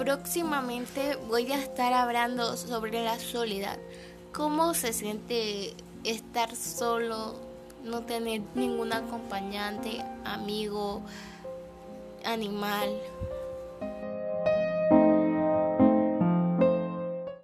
próximamente voy a estar hablando sobre la soledad. ¿Cómo se siente estar solo, no tener ningún acompañante, amigo, animal?